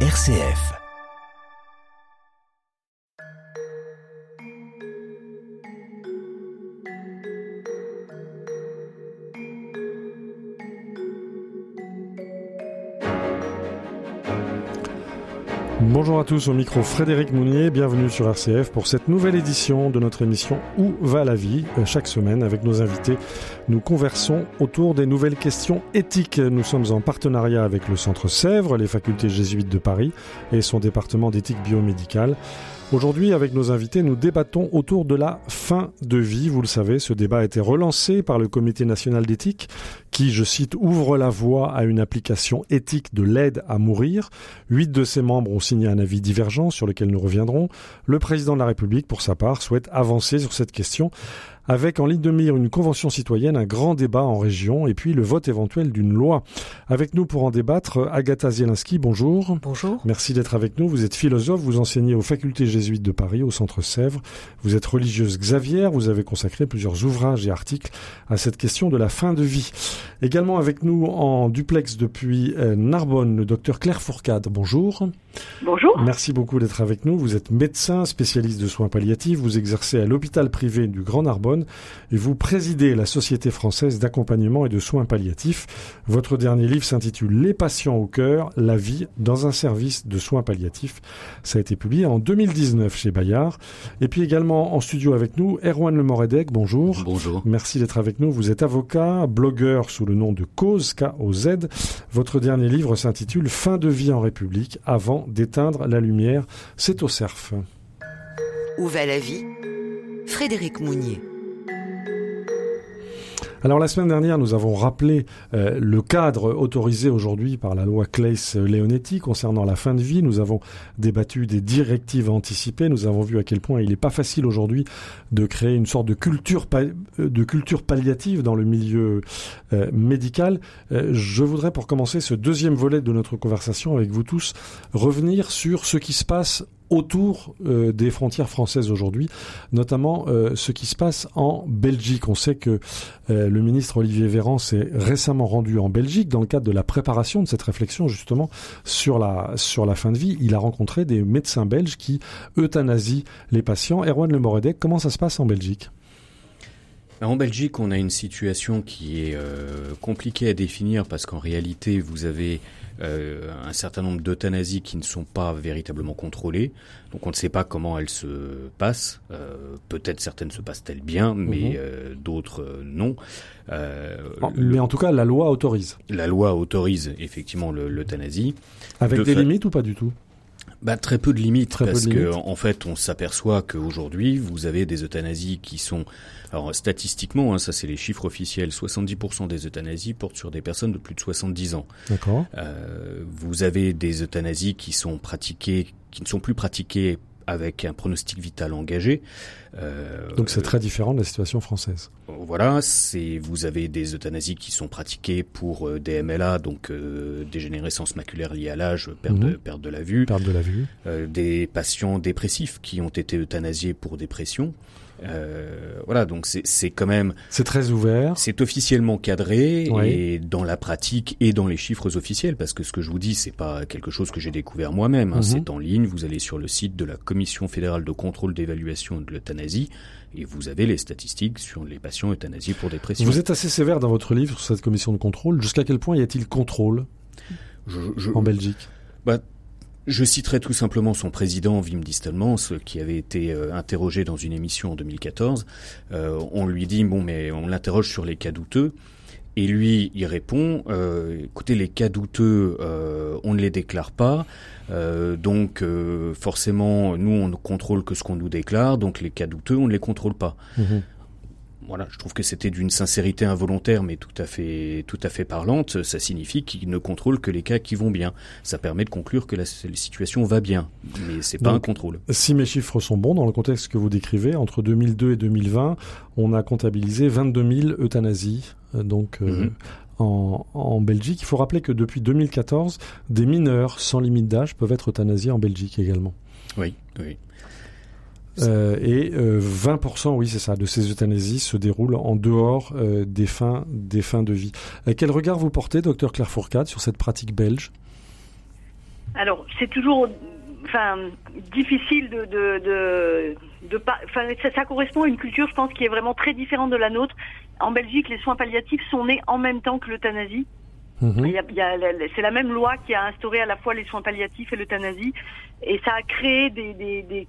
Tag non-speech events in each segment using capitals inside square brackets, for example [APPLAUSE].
RCF. Bonjour à tous, au micro Frédéric Mounier, bienvenue sur RCF pour cette nouvelle édition de notre émission Où va la vie? Chaque semaine, avec nos invités, nous conversons autour des nouvelles questions éthiques. Nous sommes en partenariat avec le Centre Sèvres, les facultés jésuites de Paris et son département d'éthique biomédicale. Aujourd'hui, avec nos invités, nous débattons autour de la fin de vie. Vous le savez, ce débat a été relancé par le Comité national d'éthique qui, je cite, ouvre la voie à une application éthique de l'aide à mourir. Huit de ses membres ont signé un avis divergent sur lequel nous reviendrons. Le président de la République, pour sa part, souhaite avancer sur cette question avec en ligne de mire une convention citoyenne, un grand débat en région et puis le vote éventuel d'une loi. Avec nous pour en débattre, Agatha Zielinski, bonjour. Bonjour. Merci d'être avec nous. Vous êtes philosophe, vous enseignez aux facultés jésuites de Paris, au Centre Sèvres. Vous êtes religieuse Xavier, vous avez consacré plusieurs ouvrages et articles à cette question de la fin de vie. Également avec nous en duplex depuis euh, Narbonne, le docteur Claire Fourcade, bonjour. Bonjour. Merci beaucoup d'être avec nous. Vous êtes médecin, spécialiste de soins palliatifs. Vous exercez à l'hôpital privé du Grand Narbonne et vous présidez la Société française d'accompagnement et de soins palliatifs. Votre dernier livre s'intitule Les patients au cœur, la vie dans un service de soins palliatifs. Ça a été publié en 2019 chez Bayard. Et puis également en studio avec nous, Erwan Lemoredec. Bonjour. Bonjour. Merci d'être avec nous. Vous êtes avocat, blogueur sous le nom de Cause, K-O-Z. Votre dernier livre s'intitule Fin de vie en République avant d'éteindre la lumière. C'est au cerf. Où va la vie? Frédéric Mounier. Alors la semaine dernière, nous avons rappelé euh, le cadre autorisé aujourd'hui par la loi Claes-Leonetti concernant la fin de vie. Nous avons débattu des directives anticipées. Nous avons vu à quel point il n'est pas facile aujourd'hui de créer une sorte de culture, euh, de culture palliative dans le milieu euh, médical. Je voudrais, pour commencer ce deuxième volet de notre conversation avec vous tous, revenir sur ce qui se passe autour euh, des frontières françaises aujourd'hui, notamment euh, ce qui se passe en Belgique. On sait que euh, le ministre Olivier Véran s'est récemment rendu en Belgique dans le cadre de la préparation de cette réflexion justement sur la fin de vie. Il a rencontré des médecins belges qui euthanasient les patients. Erwan Le Moredec, comment ça se passe en Belgique? En Belgique, on a une situation qui est euh, compliquée à définir parce qu'en réalité, vous avez euh, un certain nombre d'euthanasies qui ne sont pas véritablement contrôlées. Donc on ne sait pas comment elles se passent. Euh, Peut-être certaines se passent-elles bien, mais euh, d'autres euh, non. Euh, En- le- Mais en tout cas, la loi autorise. la loi autorise effectivement le- l'euthanasie. Avec De des limites ou pas du tout? Bah, très peu de limites, Très parce de que limites. en fait, on s'aperçoit qu'aujourd'hui, vous avez des euthanasies qui sont, alors statistiquement, hein, ça c'est les chiffres officiels, 70% des euthanasies portent sur des personnes de plus de 70 ans. D'accord. Euh, vous avez des euthanasies qui sont pratiquées, qui ne sont plus pratiquées avec un pronostic vital engagé. Euh, Donc c'est très différent de la situation française. voilà, c'est vous avez des euthanasies qui sont pratiquées pour euh, des MLA, donc euh, dégénérescence maculaire liée à l'âge, perte, de, Mhm. perte de la vue, Perte de la vue. euh, des patients dépressifs qui ont été euthanasiés pour dépression. Euh, voilà, donc c'est quand même C'est très ouvert. c'est officiellement cadré Oui. et dans la pratique et dans les chiffres officiels parce que ce que je vous dis c'est pas quelque chose que j'ai découvert moi-même, hein, Mhm. c'est en ligne. Vous allez sur le site de la Commission fédérale de contrôle d'évaluation de l'euthanasie et vous avez les statistiques sur les patients euthanasiés pour dépression. Vous êtes assez sévère dans votre livre sur cette commission de contrôle. Jusqu'à quel point y a-t-il contrôle Je- je- en Belgique Bah, je citerai tout simplement son président, Wim Distelmans, qui avait été euh, interrogé dans une émission en 2014. Euh, on lui dit, bon, mais on l'interroge sur les cas douteux. Et lui, il répond, euh, écoutez, les cas douteux, euh, on ne les déclare pas. Euh, donc, euh, forcément, nous, on ne contrôle que ce qu'on nous déclare. Donc, les cas douteux, on ne les contrôle pas. Mhm. Voilà, je trouve que c'était d'une sincérité involontaire, mais tout à fait, tout à fait parlante. Ça signifie qu'il ne contrôle que les cas qui vont bien. Ça permet de conclure que la, situation va bien, mais c'est pas Donc, un contrôle. Si mes chiffres sont bons, dans le contexte que vous décrivez, entre 2002 et 2020, on a comptabilisé 22 000 euthanasies. euh, Donc, euh, Mhm. en, en Belgique, il faut rappeler que depuis 2014, des mineurs sans limite d'âge peuvent être euthanasiés en Belgique également. Oui, oui. Euh, et euh, 20%, oui, c'est ça, de ces euthanasies se déroulent en dehors euh, des fins des fins de vie. Euh, quel regard vous portez, docteur Claire Fourcade, sur cette pratique belge? Alors, c'est toujours enfin, difficile de, de, de, de pas, enfin, ça, ça, correspond à une culture, je pense, qui est vraiment très différente de la nôtre. En Belgique, les soins palliatifs sont nés en même temps que l'euthanasie. Mmh. c'est la même loi qui a instauré à la fois les soins palliatifs et l'euthanasie, et ça a créé des des, des,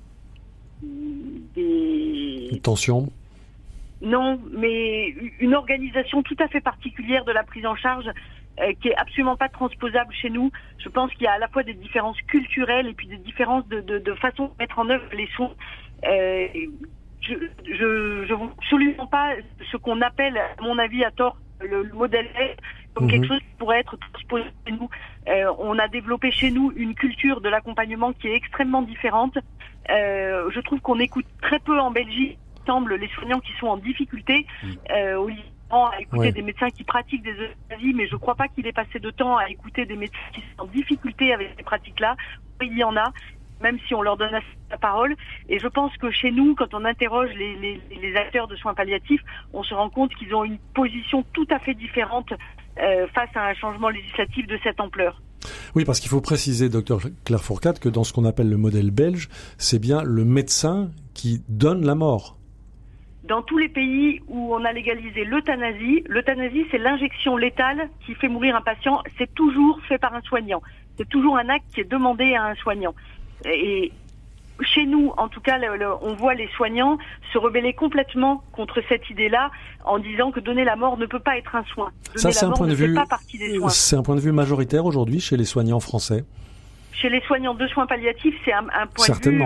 des... tensions. Non, mais une organisation tout à fait particulière de la prise en charge euh, qui est absolument pas transposable chez nous. Je pense qu'il y a à la fois des différences culturelles et puis des différences de, de, de façon de mettre en œuvre les soins. Euh, je, je, je vois absolument pas ce qu'on appelle, à mon avis, à tort, le, le modèle comme mhm. quelque chose qui pourrait être transposé chez nous. Euh, on a développé chez nous une culture de l'accompagnement qui est extrêmement différente. Euh, je trouve qu'on écoute très peu en Belgique, semble, les soignants qui sont en difficulté. Mhm. Euh, au à écouter des médecins qui pratiquent des euthanasies, mais je ne crois pas qu'il ait passé de temps à écouter des médecins qui sont en difficulté avec ces pratiques-là. Il y en a, même si on leur donne la parole. Et je pense que chez nous, quand on interroge les, les, les acteurs de soins palliatifs, on se rend compte qu'ils ont une position tout à fait différente euh, face à un changement législatif de cette ampleur. Oui, parce qu'il faut préciser, docteur Claire Fourcade, que dans ce qu'on appelle le modèle belge, c'est bien le médecin qui donne la mort dans tous les pays où on a légalisé l'euthanasie, l'euthanasie c'est l'injection létale qui fait mourir un patient, c'est toujours fait par un soignant. C'est toujours un acte qui est demandé à un soignant. Et chez nous, en tout cas, on voit les soignants se rebeller complètement contre cette idée-là en disant que donner la mort ne peut pas être un soin. Ça, c'est un point de vue. C'est un point de vue majoritaire aujourd'hui chez les soignants français. Chez les soignants de soins palliatifs, c'est un, un, point de vue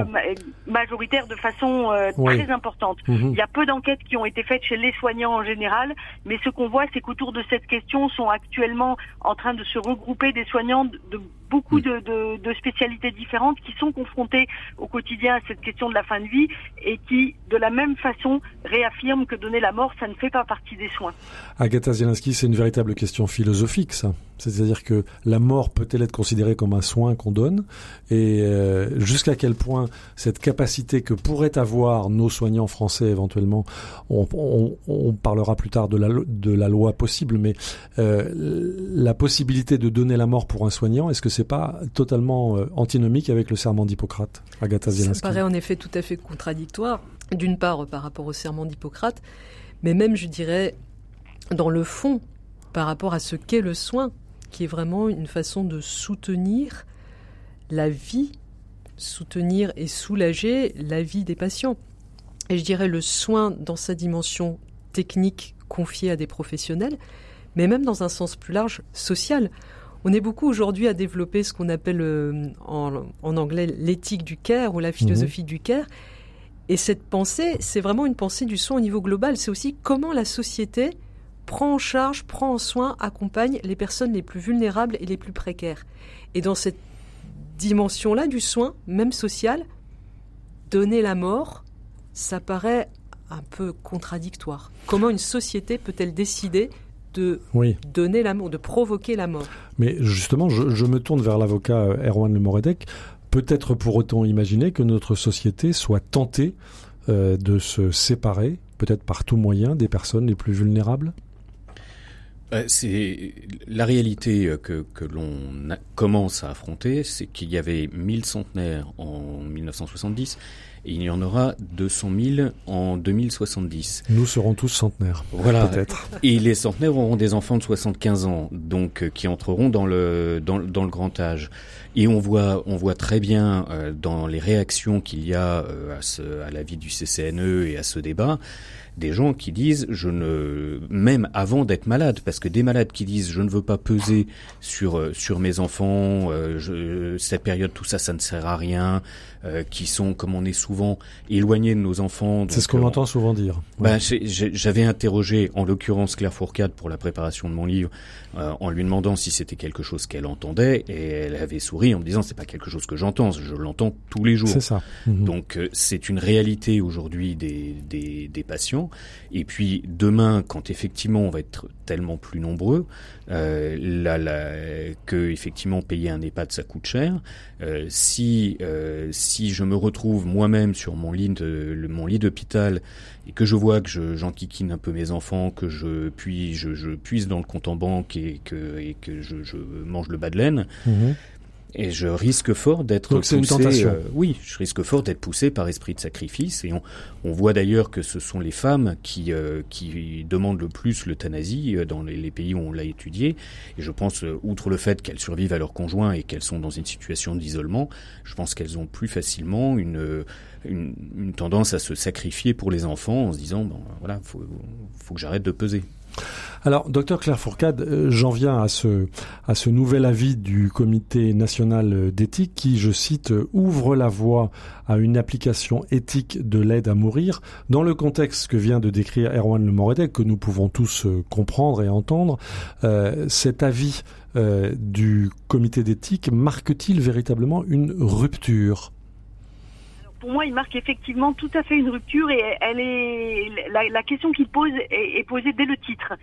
majoritaire de façon euh, très importante. Mhm. Il y a peu d'enquêtes qui ont été faites chez les soignants en général, mais ce qu'on voit, c'est qu'autour de cette question sont actuellement en train de se regrouper des soignants de, de beaucoup de, de, de, spécialités différentes qui sont confrontées au quotidien à cette question de la fin de vie et qui, de la même façon, réaffirment que donner la mort, ça ne fait pas partie des soins. Agatha Zielinski, c'est une véritable question philosophique, ça. C'est-à-dire que la mort peut-elle être considérée comme un soin qu'on donne Et euh, jusqu'à quel point cette capacité que pourraient avoir nos soignants français éventuellement, on, on, on parlera plus tard de la, de la loi possible, mais euh, la possibilité de donner la mort pour un soignant, est-ce que c'est pas totalement euh, antinomique avec le serment d'Hippocrate, Agatha Zielinski Ça paraît en effet tout à fait contradictoire, d'une part par rapport au serment d'Hippocrate, mais même, je dirais, dans le fond, par rapport à ce qu'est le soin, qui est vraiment une façon de soutenir la vie, soutenir et soulager la vie des patients. Et je dirais le soin dans sa dimension technique confiée à des professionnels, mais même dans un sens plus large, social. On est beaucoup aujourd'hui à développer ce qu'on appelle euh, en, anglais l'éthique du care ou la philosophie mhm. du care. Et cette pensée, c'est vraiment une pensée du soin au niveau global. C'est aussi comment la société prend en charge, prend en soin, accompagne les personnes les plus vulnérables et les plus précaires. Et dans cette dimension-là du soin, même social, donner la mort, ça paraît un peu contradictoire. Comment une société peut-elle décider de donner la mort, de provoquer la mort. Mais justement, je, me tourne vers l'avocat euh, Erwan Lemoredec. Peut-être pour autant imaginer que notre société soit tentée euh, de se séparer, peut-être par tout moyen, des personnes les plus vulnérables? Euh, c'est la réalité que, que l'on commence à affronter, c'est qu'il y avait 1000 centenaires en 1970 et il y en aura 200 000 en 2070. Nous serons tous centenaires. Voilà. Peut-être. [LAUGHS] Et les centenaires auront des enfants de 75 ans, donc euh, qui entreront dans le dans, dans, le grand âge. Et on voit on voit très bien euh, dans les réactions qu'il y a euh, à, ce, à la vie du CCNE et à ce débat des gens qui disent je ne même avant d'être malade parce que des malades qui disent je ne veux pas peser sur euh, sur mes enfants euh, je, cette période tout ça ça ne sert à rien euh, qui sont comme on est souvent éloignés de nos enfants c'est ce qu'on entend souvent dire. ben, j'avais interrogé en l'occurrence Claire Fourcade pour la préparation de mon livre en lui demandant si c'était quelque chose qu'elle entendait et elle avait souri en me disant c'est pas quelque chose que j'entends je l'entends tous les jours. C'est ça. Mhm. donc c'est une réalité aujourd'hui des, des des patients et puis demain, quand effectivement on va être tellement plus nombreux, euh, là, que effectivement payer un EHPAD ça coûte cher. Euh, si euh, si je me retrouve moi-même sur mon lit de mon lit d'hôpital et que je vois que j'enquiquine un peu mes enfants, que je puis je, puise dans le compte en banque et que et que je, je mange le bas de laine. Mhm Et je risque fort d'être poussé. Une tentation. Euh, oui, je risque fort d'être poussé par esprit de sacrifice. Et on, on voit d'ailleurs que ce sont les femmes qui euh, qui demandent le plus l'euthanasie euh, dans les, les, pays où on l'a étudié. Et je pense, outre le fait qu'elles survivent à leur conjoint et qu'elles sont dans une situation d'isolement, je pense qu'elles ont plus facilement une, une, une tendance à se sacrifier pour les enfants en se disant bon voilà faut faut que j'arrête de peser. Alors, docteur Claire Fourcade, euh, j'en viens à ce, nouvel avis du Comité national d'éthique qui, je cite, ouvre la voie à une application éthique de l'aide à mourir dans le contexte que vient de décrire Erwan Le Moredec, que nous pouvons tous euh, comprendre et entendre. Euh, cet avis euh, du Comité d'éthique marque-t-il véritablement une rupture? Pour moi, il marque effectivement tout à fait une rupture et elle est la, question qu'il pose est, posée dès le titre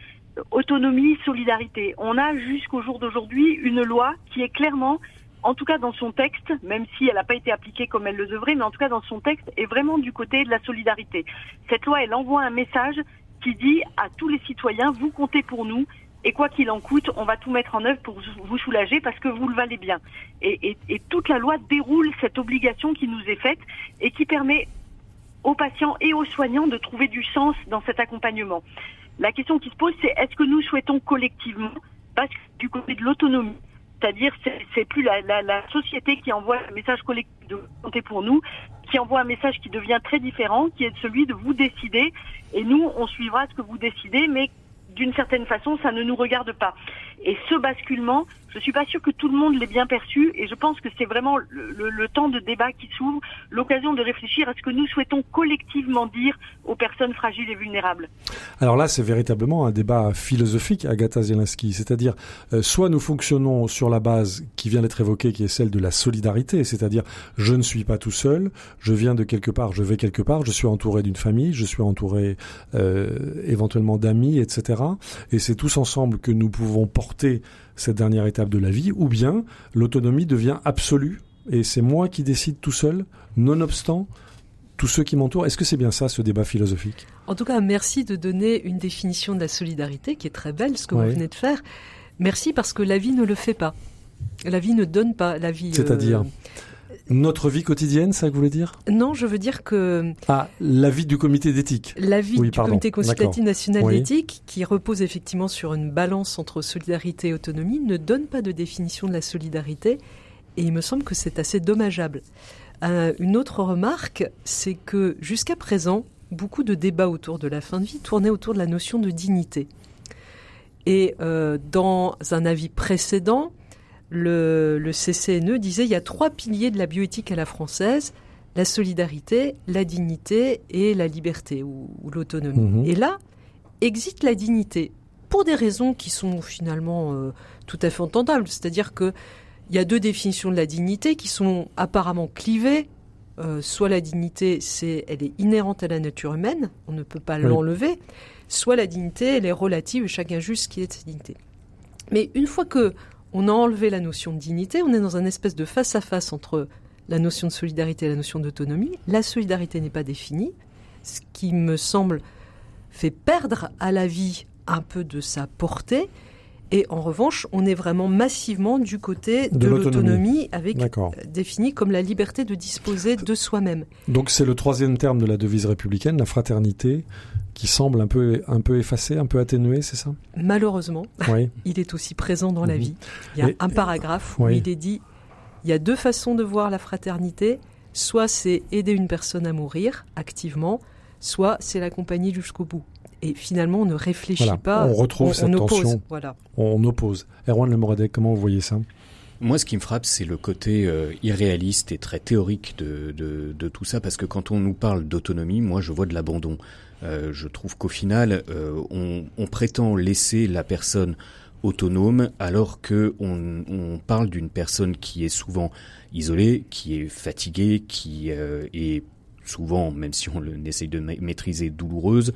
autonomie, solidarité. On a jusqu'au jour d'aujourd'hui une loi qui est clairement, en tout cas dans son texte, même si elle n'a pas été appliquée comme elle le devrait, mais en tout cas dans son texte, est vraiment du côté de la solidarité. Cette loi, elle envoie un message qui dit à tous les citoyens, vous comptez pour nous, et quoi qu'il en coûte, on va tout mettre en œuvre pour vous soulager parce que vous le valez bien. Et, toute la loi déroule cette obligation qui nous est faite et qui permet aux patients et aux soignants de trouver du sens dans cet accompagnement. La question qui se pose, c'est est-ce que nous souhaitons collectivement, que du côté de l'autonomie, c'est-à-dire c'est plus la, la, société qui envoie un message collectif de compter pour nous, qui envoie un message qui devient très différent, qui est celui de vous décider, et nous, on suivra ce que vous décidez, mais d'une certaine façon, ça ne nous regarde pas. Et ce basculement, je suis pas sûre que tout le monde l'ait bien perçu et je pense que c'est vraiment le, temps de débat qui s'ouvre, l'occasion de réfléchir à ce que nous souhaitons collectivement dire aux personnes fragiles et vulnérables. Alors là, c'est véritablement un débat philosophique, Agatha Zielinski, c'est-à-dire euh, soit nous fonctionnons sur la base qui vient d'être évoquée, qui est celle de la solidarité, c'est-à-dire je ne suis pas tout seul, je viens de quelque part, je vais quelque part, je suis entouré d'une famille, je suis entouré euh, éventuellement d'amis, etc. Et c'est tous ensemble que nous pouvons porter cette dernière étape de la vie, ou bien l'autonomie devient absolue et c'est moi qui décide tout seul, nonobstant tous ceux qui m'entourent. Est-ce que c'est bien ça, ce débat philosophique? En tout cas, merci de donner une définition de la solidarité qui est très belle, ce que vous venez de faire. Merci parce que la vie ne le fait pas. La vie ne donne pas la vie. C'est-à-dire? euh... notre vie quotidienne, ça que vous voulez dire? Non, je veux dire que ah la vie du comité d'éthique. La vie oui, du pardon. comité consultatif national oui. d'éthique, qui repose effectivement sur une balance entre solidarité et autonomie, ne donne pas de définition de la solidarité, et il me semble que c'est assez dommageable. Euh, une autre remarque, c'est que jusqu'à présent, beaucoup de débats autour de la fin de vie tournaient autour de la notion de dignité. Et euh, dans un avis précédent, le, le, CCNE disait il y a trois piliers de la bioéthique à la française la solidarité, la dignité et la liberté ou, ou l'autonomie. Mmh. Et là, existe la dignité pour des raisons qui sont finalement euh, tout à fait entendables. C'est-à-dire que il y a deux définitions de la dignité qui sont apparemment clivées. Euh, soit la dignité, c'est, elle est inhérente à la nature humaine, on ne peut pas oui. l'enlever. Soit la dignité, elle est relative, chacun juge ce qui est sa dignité. Mais une fois que on a enlevé la notion de dignité, on est dans un espèce de face à face entre la notion de solidarité et la notion d'autonomie. La solidarité n'est pas définie, ce qui me semble fait perdre à la vie un peu de sa portée. Et en revanche, on est vraiment massivement du côté de, de l'autonomie, avec euh, définie comme la liberté de disposer de soi-même. Donc c'est le troisième terme de la devise républicaine, la fraternité, qui semble un peu, un peu effacé, un peu atténué, c'est ça? Malheureusement, oui. [LAUGHS] il est aussi présent dans mmh. la vie. Il y a Et, un paragraphe oui. où il est dit il y a deux façons de voir la fraternité. Soit c'est aider une personne à mourir activement, soit c'est l'accompagner jusqu'au bout et finalement on ne réfléchit voilà. pas. On retrouve on, cette on tension. Oppose. Voilà. On oppose. Erwan Lemoradec, comment vous voyez ça? Moi, ce qui me frappe, c'est le côté euh, irréaliste et très théorique de, de, de, tout ça, parce que quand on nous parle d'autonomie, moi, je vois de l'abandon. Euh, je trouve qu'au final, euh, on, on, prétend laisser la personne autonome, alors que on, on parle d'une personne qui est souvent isolée, qui est fatiguée, qui euh, est souvent, même si on essaye de maîtriser, douloureuse.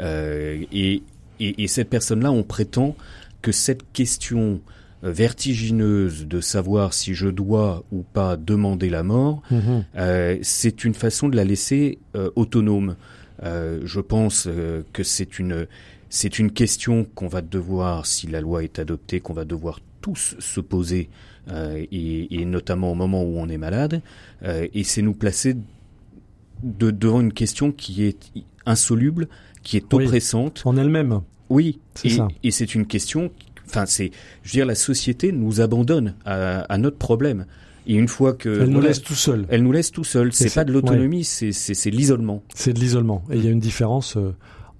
Et, et, et, cette personne-là, on prétend que cette question vertigineuse de savoir si je dois ou pas demander la mort, mmh. euh, c'est une façon de la laisser euh, autonome. Euh, je pense euh, que c'est une c'est une question qu'on va devoir, si la loi est adoptée, qu'on va devoir tous se poser, et, notamment au moment où on est malade, et c'est nous placer devant une question qui est insoluble, qui est oppressante. en elle-même. Oui, et, et c'est une question. Enfin, c'est, je veux dire, la société nous abandonne à, notre problème. Et une fois que elle nous laisse tout seul, elle nous laisse tout seul. C'est pas de l'autonomie, c'est c'est l'isolement. C'est de l'isolement. Et il y a une différence. Euh,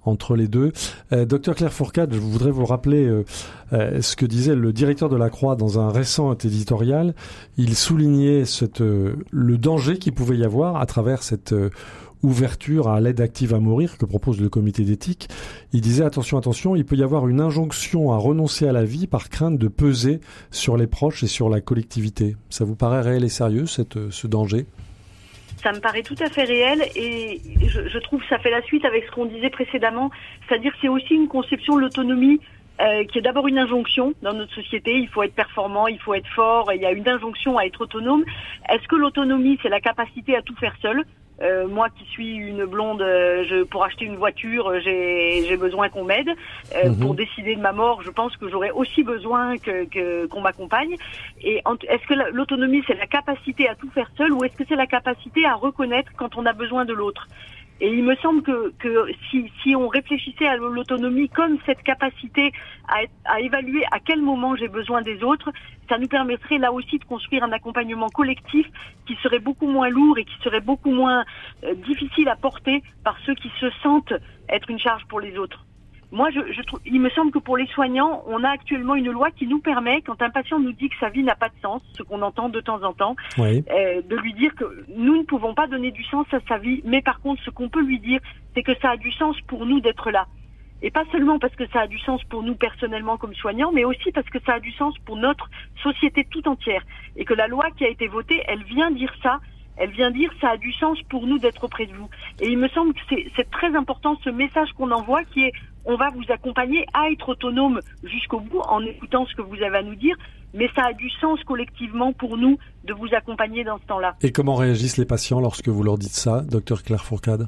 entre les deux. Euh, docteur Claire Fourcade, je voudrais vous rappeler euh, euh, ce que disait le directeur de la Croix dans un récent éditorial. Il soulignait cette, le danger qu'il pouvait y avoir à travers cette ouverture à l'aide active à mourir que propose le comité d'éthique, il disait attention, attention, il peut y avoir une injonction à renoncer à la vie par crainte de peser sur les proches et sur la collectivité. Ça vous paraît réel et sérieux, cette, ce danger? Ça me paraît tout à fait réel et je trouve que ça fait la suite avec ce qu'on disait précédemment, c'est-à-dire que c'est aussi une conception de l'autonomie euh, qui est d'abord une injonction dans notre société. Il faut être performant, il faut être fort. Il y a une injonction à être autonome. Est-ce que l'autonomie, c'est la capacité à tout faire seul? Euh, moi qui suis une blonde, euh, je, pour acheter une voiture, euh, j'ai besoin qu'on m'aide. Mhm. Pour décider de ma mort, je pense que j'aurais aussi besoin que qu'on m'accompagne. Et est-ce que l'autonomie, c'est la capacité à tout faire seul ou est-ce que c'est la capacité à reconnaître quand on a besoin de l'autre? Et il me semble que, si, on réfléchissait à l'autonomie comme cette capacité à, à évaluer à quel moment j'ai besoin des autres, ça nous permettrait là aussi de construire un accompagnement collectif qui serait beaucoup moins lourd et qui serait beaucoup moins euh, difficile à porter par ceux qui se sentent être une charge pour les autres. Moi, je, je trouve, il me semble que pour les soignants, on a actuellement une loi qui nous permet, quand un patient nous dit que sa vie n'a pas de sens, ce qu'on entend de temps en temps, euh, de lui dire que nous ne pouvons pas donner du sens à sa vie, mais par contre, ce qu'on peut lui dire, c'est que ça a du sens pour nous d'être là. Et pas seulement parce que ça a du sens pour nous personnellement comme soignants, mais aussi parce que ça a du sens pour notre société tout entière. Et que la loi qui a été votée, elle vient dire ça, elle vient dire ça a du sens pour nous d'être auprès de vous. Et il me semble que c'est très important ce message qu'on envoie qui est on va vous accompagner à être autonome jusqu'au bout en écoutant ce que vous avez à nous dire, mais ça a du sens collectivement pour nous de vous accompagner dans ce temps-là. Et comment réagissent les patients lorsque vous leur dites ça, docteur Claire Fourcade?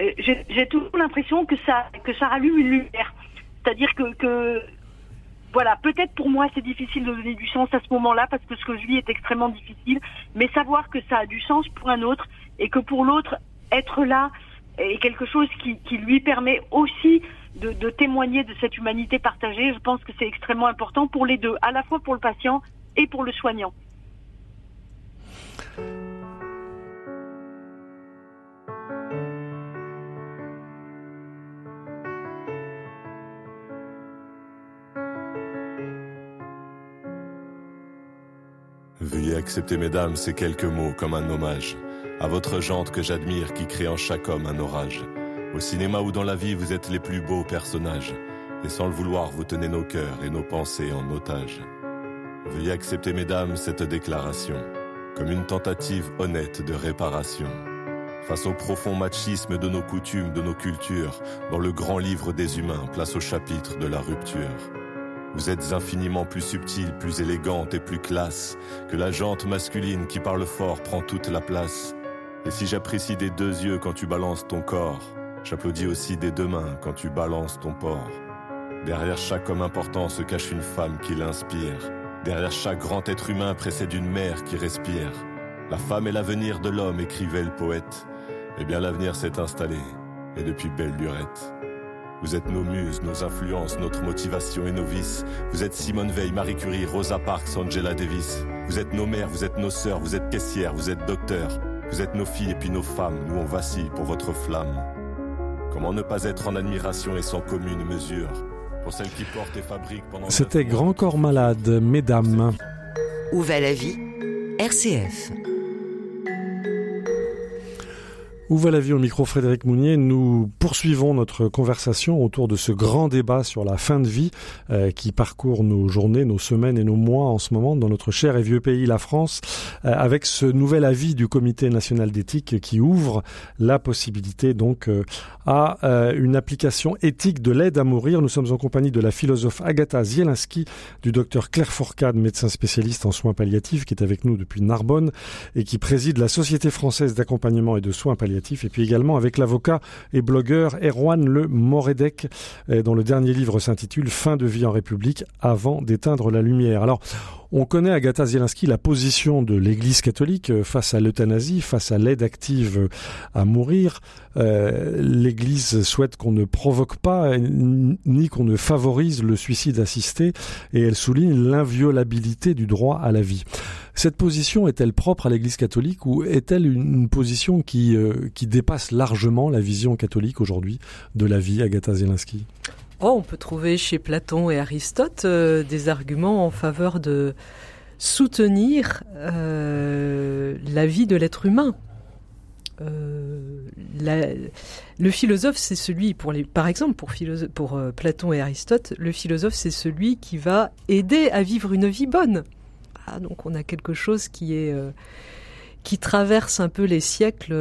Euh, J'ai toujours l'impression que ça, que ça rallume une lumière. C'est-à-dire que, que voilà, peut-être pour moi c'est difficile de donner du sens à ce moment-là parce que ce que je vis est extrêmement difficile, mais savoir que ça a du sens pour un autre et que pour l'autre, être là est quelque chose qui, qui lui permet aussi de, témoigner de cette humanité partagée. Je pense que c'est extrêmement important pour les deux, à la fois pour le patient et pour le soignant. Veuillez accepter, mesdames, ces quelques mots comme un hommage à votre jante que j'admire qui crée en chaque homme un orage. Au cinéma ou dans la vie, vous êtes les plus beaux personnages. Et sans le vouloir, vous tenez nos cœurs et nos pensées en otage. Veuillez accepter, mesdames, cette déclaration comme une tentative honnête de réparation. Face au profond machisme de nos coutumes, de nos cultures, dans le grand livre des humains, place au chapitre de la rupture. Vous êtes infiniment plus subtile, plus élégante et plus classe que la jante masculine qui parle fort prend toute la place. Et si j'apprécie des deux yeux quand tu balances ton corps, J'applaudis aussi des deux mains quand tu balances ton port. Derrière chaque homme important se cache une femme qui l'inspire. Derrière chaque grand être humain précède une mère qui respire. La femme est l'avenir de l'homme, écrivait le poète. Eh bien l'avenir s'est installé, et depuis belle lurette. Vous êtes nos muses, nos influences, notre motivation et nos vices. Vous êtes Simone Veil, Marie Curie, Rosa Parks, Angela Davis. Vous êtes nos mères, vous êtes nos sœurs, vous êtes caissières, vous êtes docteurs. Vous êtes nos filles et puis nos femmes, nous on vacille pour votre flamme. Comment ne pas être en admiration et sans commune mesure pour celle qui porte et fabrique pendant. C'était Grand Corps Malade, mesdames. Où va la vie? RCF. Où va la vie au micro Frédéric Mounier? Nous poursuivons notre conversation autour de ce grand débat sur la fin de vie euh, qui parcourt nos journées, nos semaines et nos mois en ce moment dans notre cher et vieux pays, la France, euh, avec ce nouvel avis du Comité national d'éthique qui ouvre la possibilité donc euh, à une application éthique de l'aide à mourir. Nous sommes en compagnie de la philosophe Agatha Zielinski, du docteur Claire Fourcade, médecin spécialiste en soins palliatifs, qui est avec nous depuis Narbonne et qui préside la Société française d'accompagnement et de soins palliatifs et puis également avec l'avocat et blogueur Erwan Le Moredek, dont le dernier livre s'intitule Fin de vie en République avant d'éteindre la lumière. Alors, on connaît, Agatha Zielinski, la position de l'Église catholique euh, face à l'euthanasie, face à l'aide active euh, à mourir. Euh, L'Église souhaite qu'on ne provoque pas ni qu'on ne favorise le suicide assisté et elle souligne l'inviolabilité du droit à la vie. Cette position est-elle propre à l'Église catholique ou est-elle une position qui, qui dépasse largement la vision catholique aujourd'hui de la vie, Agatha Zielinski Oh, on peut trouver chez Platon et Aristote euh, des arguments en faveur de soutenir euh, la vie de l'être humain. Euh, le philosophe, c'est celui, par exemple, pour Platon et Aristote, le philosophe, c'est celui qui va aider à vivre une vie bonne. Donc on a quelque chose qui est qui traverse un peu les siècles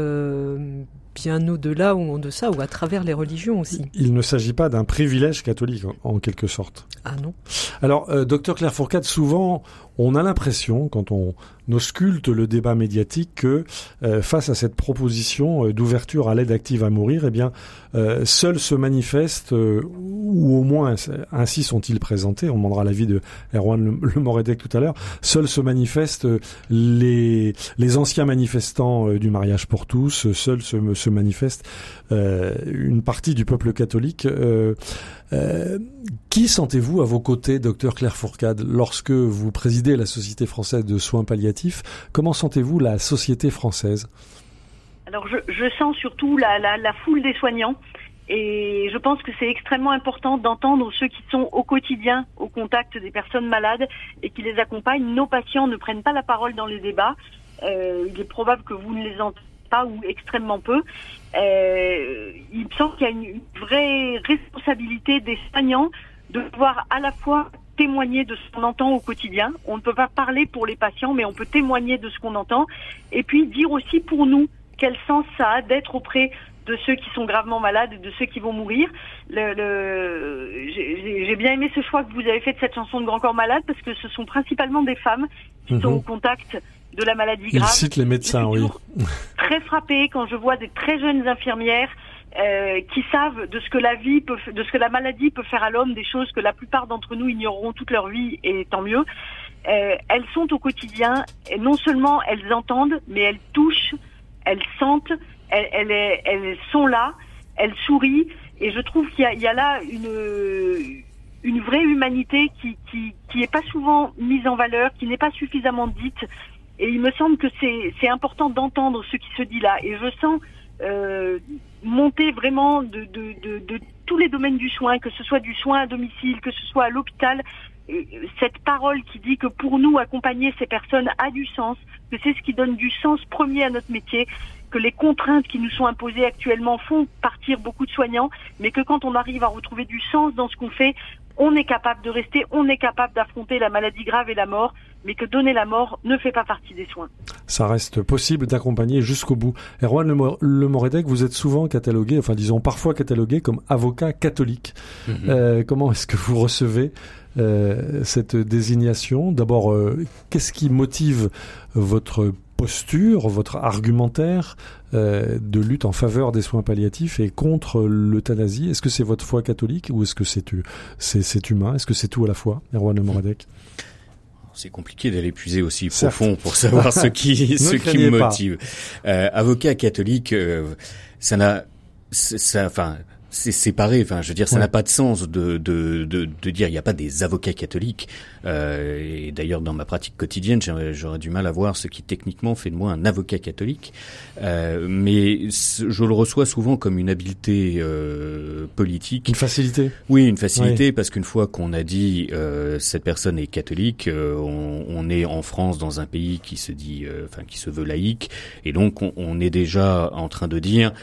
bien au-delà ou en deçà ou à travers les religions aussi. Il ne s'agit pas d'un privilège catholique en, quelque sorte. Ah non. Alors, euh, docteur Claire Fourcade, souvent on a l'impression, quand on ausculte le débat médiatique, que euh, face à cette proposition euh, d'ouverture à l'aide active à mourir, eh bien, euh, seuls se manifestent, ou au moins ainsi sont-ils présentés, on demandera l'avis de Erwan Le, Moredec tout à l'heure, seuls se manifestent les, les anciens manifestants du mariage pour tous, seuls se, se manifestent une partie du peuple catholique. Euh, qui sentez-vous à vos côtés, docteur Claire Fourcade, lorsque vous présidez la Société française de soins palliatifs Comment sentez-vous la société française? Alors, je, sens surtout la, la, foule des soignants. Et je pense que c'est extrêmement important d'entendre ceux qui sont au quotidien au contact des personnes malades et qui les accompagnent. Nos patients ne prennent pas la parole dans les débats. Euh, il est probable que vous ne les entendez pas ou extrêmement peu. Euh, il me semble qu'il y a une, vraie responsabilité des soignants de pouvoir à la fois témoigner de ce qu'on entend au quotidien. On ne peut pas parler pour les patients, mais on peut témoigner de ce qu'on entend. Et puis dire aussi pour nous quel sens ça a d'être auprès de ceux qui sont gravement malades et de ceux qui vont mourir. Le, le, J'ai bien aimé ce choix que vous avez fait de cette chanson de Grand Corps Malade parce que ce sont principalement des femmes qui sont mhm. au contact de la maladie grave. Il cite les médecins, oui. Très frappé quand je vois des très jeunes infirmières euh, qui savent de ce que la vie peut, de ce que la maladie peut faire à l'homme, des choses que la plupart d'entre nous ignoreront toute leur vie, et tant mieux. Euh, elles sont au quotidien, et non seulement elles entendent, mais elles touchent, elles sentent, elles, elles, elles sont là, elles sourient, et je trouve qu'il y, y a, là une une vraie humanité qui, qui, qui est pas souvent mise en valeur, qui n'est pas suffisamment dite, et il me semble que c'est important d'entendre ce qui se dit là. Et je sens euh, monter vraiment de, tous les domaines du soin, que ce soit du soin à domicile, que ce soit à l'hôpital, euh, cette parole qui dit que pour nous, accompagner ces personnes a du sens, que c'est ce qui donne du sens premier à notre métier, que les contraintes qui nous sont imposées actuellement font partir beaucoup de soignants, mais que quand on arrive à retrouver du sens dans ce qu'on fait, on est capable de rester, on est capable d'affronter la maladie grave et la mort, mais que donner la mort ne fait pas partie des soins. Ça reste possible d'accompagner jusqu'au bout. Erwan Le, Moredec, vous êtes souvent catalogué, enfin disons parfois catalogué comme avocat catholique. Mhm. Euh, comment est-ce que vous recevez euh, cette désignation? D'abord, euh, qu'est-ce qui motive votre posture, votre argumentaire euh, de lutte en faveur des soins palliatifs et contre l'euthanasie Est-ce que c'est votre foi catholique ou est-ce que c'est c'est humain? Est-ce que c'est tout à la fois, Erwan Moradek c'est compliqué d'aller puiser aussi profond pour savoir ce qui [LAUGHS] ce qui me motive. Euh, avocat catholique, euh, ça n'a, ça, enfin, c'est séparé. Enfin, je veux dire, ça n'a pas de sens de, de, de, de dire il n'y a pas des avocats catholiques. Euh, et d'ailleurs, dans ma pratique quotidienne, j'aurais du mal à voir ce qui techniquement fait de moi un avocat catholique. Euh, mais je le reçois souvent comme une habileté euh, politique. Une facilité. Oui, une facilité parce qu'une fois qu'on a dit euh, cette personne est catholique, euh, on, on, est en France dans un pays qui se dit, euh, enfin qui se veut laïque, et donc on, on est déjà en train de dire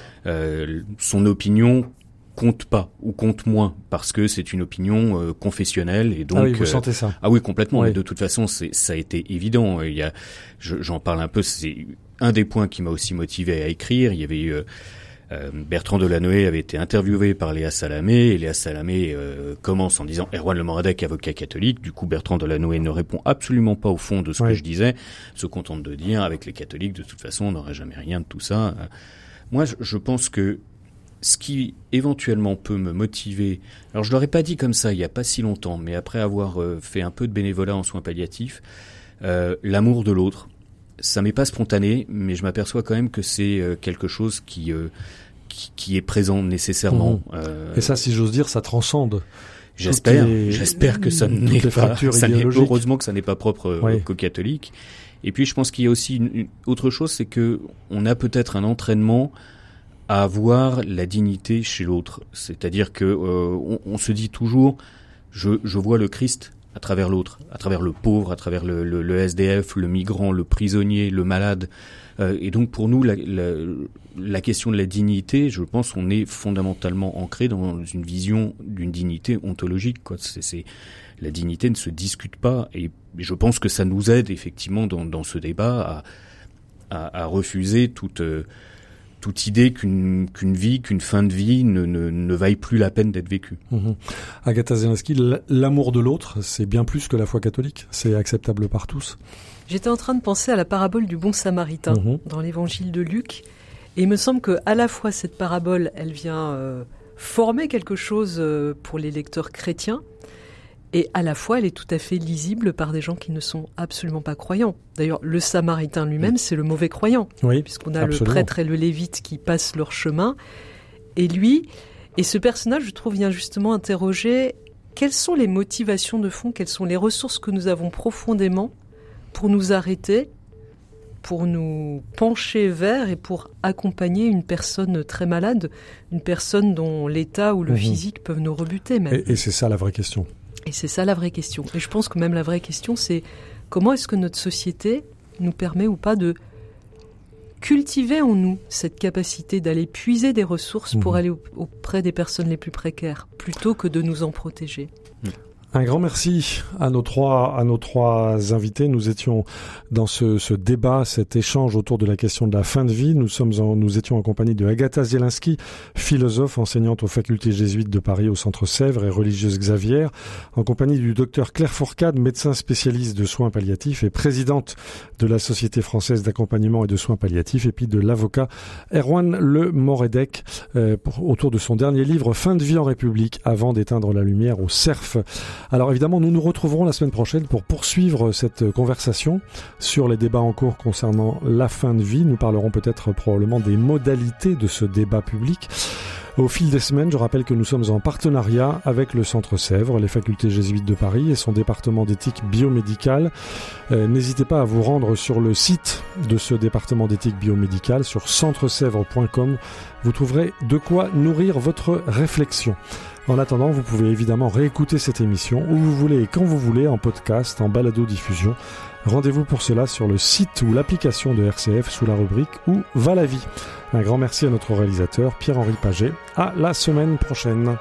son opinion compte pas ou compte moins parce que c'est une opinion euh, confessionnelle et donc ah oui, vous sentez ça. ah oui complètement de toute façon c'est ça a été évident. Il y a j'en parle un peu c'est un des points qui m'a aussi motivé à écrire. Il y avait eu euh, euh Bertrand Delanoë avait été interviewé par Léa Salamé et Léa Salamé euh, commence en disant Erwan Le Moradec avocat catholique. Du coup Bertrand Delanoë ne répond absolument pas au fond de ce que je disais se contente de dire avec les catholiques de toute façon on n'aurait jamais rien de tout ça. Moi, je pense que ce qui éventuellement peut me motiver, alors je l'aurais pas dit comme ça il n'y a pas si longtemps, mais après avoir euh, fait un peu de bénévolat en soins palliatifs, euh, l'amour de l'autre, ça m'est pas spontané, mais je m'aperçois quand même que c'est euh, quelque chose qui, qui, est présent nécessairement. Mmh. Et ça, si j'ose dire, ça transcende. J'espère, j'espère que ça n'est pas, ça heureusement que ça n'est pas propre aux catholiques. Et puis je pense qu'il y a aussi une, autre chose, c'est que on a peut-être un entraînement à avoir la dignité chez l'autre. C'est-à-dire que euh, on, se dit toujours, je, je vois le Christ à travers l'autre, à travers le pauvre, à travers le, le, le, SDF, le migrant, le prisonnier, le malade. Euh, et donc pour nous, la, la, la, question de la dignité, je pense, on est fondamentalement ancré dans une vision d'une dignité ontologique. Quoi. C'est, la dignité ne se discute pas, et je pense que ça nous aide effectivement dans, dans ce débat à, à, à refuser toute euh, toute idée qu'une qu'une vie, qu'une fin de vie ne, ne, ne, vaille plus la peine d'être vécue. Mmh. Agatha Zelensky, l'amour de l'autre, c'est bien plus que la foi catholique. C'est acceptable par tous. J'étais en train de penser à la parabole du bon samaritain mmh. dans l'évangile de Luc. Et il me semble que à la fois cette parabole, elle vient euh, former quelque chose euh, pour les lecteurs chrétiens, et à la fois, elle est tout à fait lisible par des gens qui ne sont absolument pas croyants. D'ailleurs, le Samaritain lui-même, c'est le mauvais croyant, oui, puisqu'on a le prêtre et le lévite qui passent leur chemin. Et lui, et ce personnage, je trouve, vient justement interroger quelles sont les motivations de fond, quelles sont les ressources que nous avons profondément pour nous arrêter, pour nous pencher vers et pour accompagner une personne très malade, une personne dont l'état ou le mhm. physique peuvent nous rebuter. Même. et c'est ça la vraie question. Et c'est ça la vraie question. Et je pense que même la vraie question, c'est comment est-ce que notre société nous permet ou pas de cultiver en nous cette capacité d'aller puiser des ressources pour mmh. aller auprès des personnes les plus précaires, plutôt que de nous en protéger. Un grand merci à nos trois, à nos trois invités. Nous étions dans ce, ce, débat, cet échange autour de la question de la fin de vie. Nous sommes en, nous étions en compagnie de Agatha Zielinski, philosophe, enseignante aux facultés jésuites de Paris au Centre Sèvres et religieuse Xavier, en compagnie du docteur Claire Fourcade, médecin spécialiste de soins palliatifs et présidente de la Société française d'accompagnement et de soins palliatifs, et puis de l'avocat Erwan Le Moredec, euh, autour de son dernier livre Fin de vie en République, avant d'éteindre la lumière au CERF. Alors évidemment, nous nous retrouverons la semaine prochaine pour poursuivre cette conversation sur les débats en cours concernant la fin de vie. Nous parlerons peut-être probablement des modalités de ce débat public. Au fil des semaines, je rappelle que nous sommes en partenariat avec le Centre Sèvres, les facultés jésuites de Paris et son département d'éthique biomédicale. Euh, N'hésitez pas à vous rendre sur le site de ce département d'éthique biomédicale sur centresèvres.com. Vous trouverez de quoi nourrir votre réflexion. En attendant, vous pouvez évidemment réécouter cette émission où vous voulez et quand vous voulez en podcast, en balado-diffusion. Rendez-vous pour cela sur le site ou l'application de RCF sous la rubrique Où va la vie? Un grand merci à notre réalisateur Pierre-Henri Paget. À la semaine prochaine.